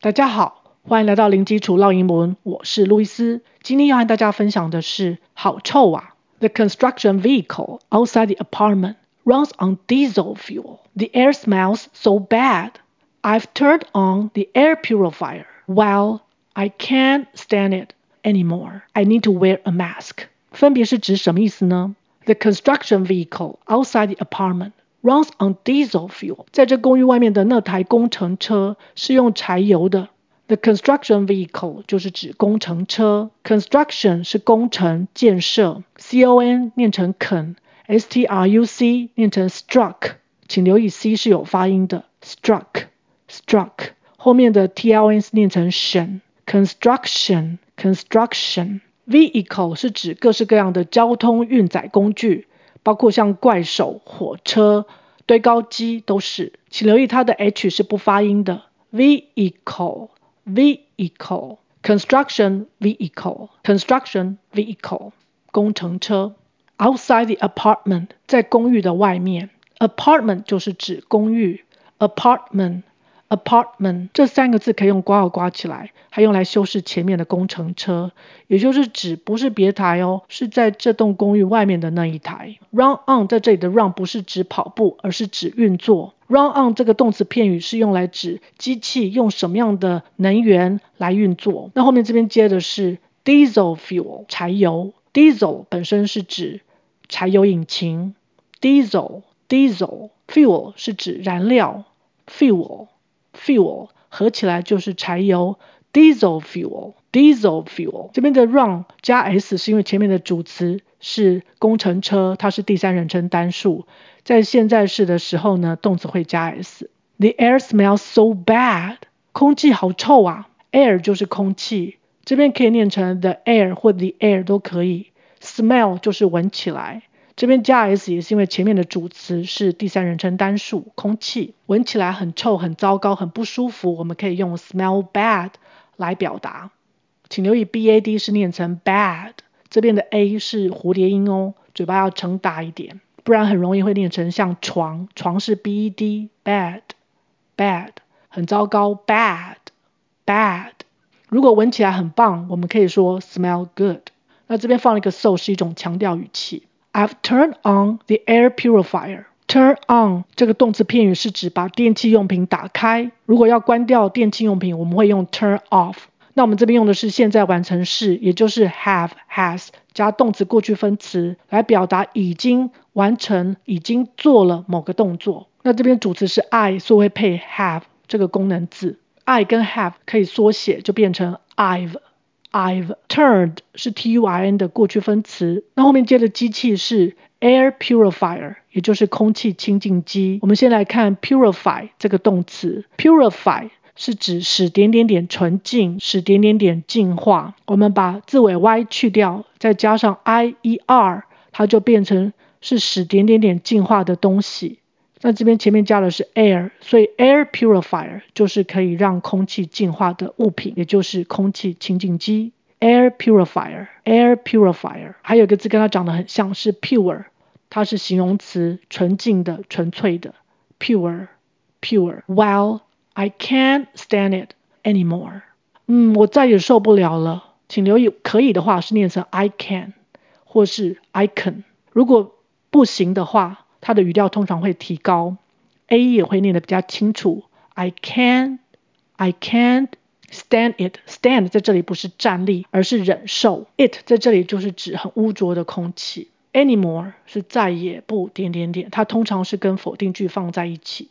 大家好，欢迎来到零基础绕英文，我是路易斯。今天要和大家分享的是，好臭啊！The construction vehicle outside the apartment runs on diesel fuel. The air smells so bad. I've turned on the air purifier. Well, I can't stand it anymore. I need to wear a mask. 分别是指什么意思呢？The construction vehicle outside the apartment Runs on diesel fuel，在这公寓外面的那台工程车是用柴油的。The construction vehicle 就是指工程车，construction 是工程建设，C O N 念成肯，S T R U C 念成 struck，请留意 C 是有发音的，struck struck 后面的 T L N 念成 tion，construction construction vehicle 是指各式各样的交通运载工具。包括像怪手、火车、堆高机都是，请留意它的 H 是不发音的。Vehicle, vehicle, construction vehicle, construction vehicle，工程车。Outside the apartment，在公寓的外面。Apartment 就是指公寓。Apartment。Apartment 这三个字可以用括号括起来，还用来修饰前面的工程车，也就是指不是别台哦，是在这栋公寓外面的那一台。Run on 在这里的 run 不是指跑步，而是指运作。Run on 这个动词片语是用来指机器用什么样的能源来运作。那后面这边接的是 diesel fuel 柴油，diesel 本身是指柴油引擎，diesel diesel fuel 是指燃料，fuel。Fuel 合起来就是柴油，diesel fuel，diesel fuel。这边的 run 加 s 是因为前面的主词是工程车，它是第三人称单数，在现在式的时候呢，动词会加 s。The air smells so bad，空气好臭啊。air 就是空气，这边可以念成 the air 或 the air 都可以。smell 就是闻起来。这边加 s 也是因为前面的主词是第三人称单数，空气闻起来很臭、很糟糕、很不舒服，我们可以用 smell bad 来表达。请留意 bad 是念成 bad，这边的 a 是蝴蝶音哦，嘴巴要撑大一点，不然很容易会念成像床，床是 bed bad bad 很糟糕 bad bad。如果闻起来很棒，我们可以说 smell good。那这边放了一个 so 是一种强调语气。I've turned on the air purifier. Turn on 这个动词片语是指把电器用品打开。如果要关掉电器用品，我们会用 turn off。那我们这边用的是现在完成式，也就是 have has 加动词过去分词来表达已经完成、已经做了某个动作。那这边主词是 I，所以会配 have 这个功能字。I 跟 have 可以缩写，就变成 I've。I've turned 是 T U R N 的过去分词，那后面接的机器是 air purifier，也就是空气清净机。我们先来看 purify 这个动词，purify 是指使点点点纯净，使点点点净化。我们把字尾 y 去掉，再加上 i e r，它就变成是使点点点净化的东西。那这边前面加的是 air，所以 air purifier 就是可以让空气净化的物品，也就是空气清净机。Air purifier，air purifier，还有一个字跟它长得很像，是 pure，它是形容词，纯净的、纯粹的。pure，pure。Well, I can't stand it anymore。嗯，我再也受不了了。请留意，可以的话是念成 I can，或是 I can。如果不行的话，它的语调通常会提高，A 也会念得比较清楚。I can't, I can't stand it. Stand 在这里不是站立，而是忍受。It 在这里就是指很污浊的空气。Anymore 是再也不点点点，它通常是跟否定句放在一起。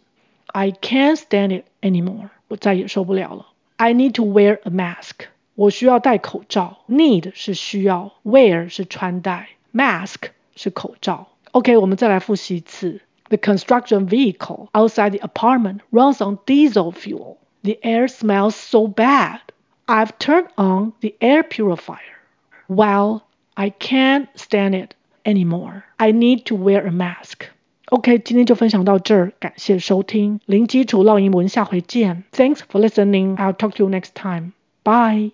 I can't stand it anymore. 我再也受不了了。I need to wear a mask. 我需要戴口罩。Need 是需要，wear 是穿戴，mask 是口罩。OK，我们再来复习一次。The construction vehicle outside the apartment runs on diesel fuel. The air smells so bad. I've turned on the air purifier. Well, I can't stand it anymore. I need to wear a mask. OK，今天就分享到这儿，感谢收听零基础绕英文，下回见。Thanks for listening. I'll talk to you next time. Bye.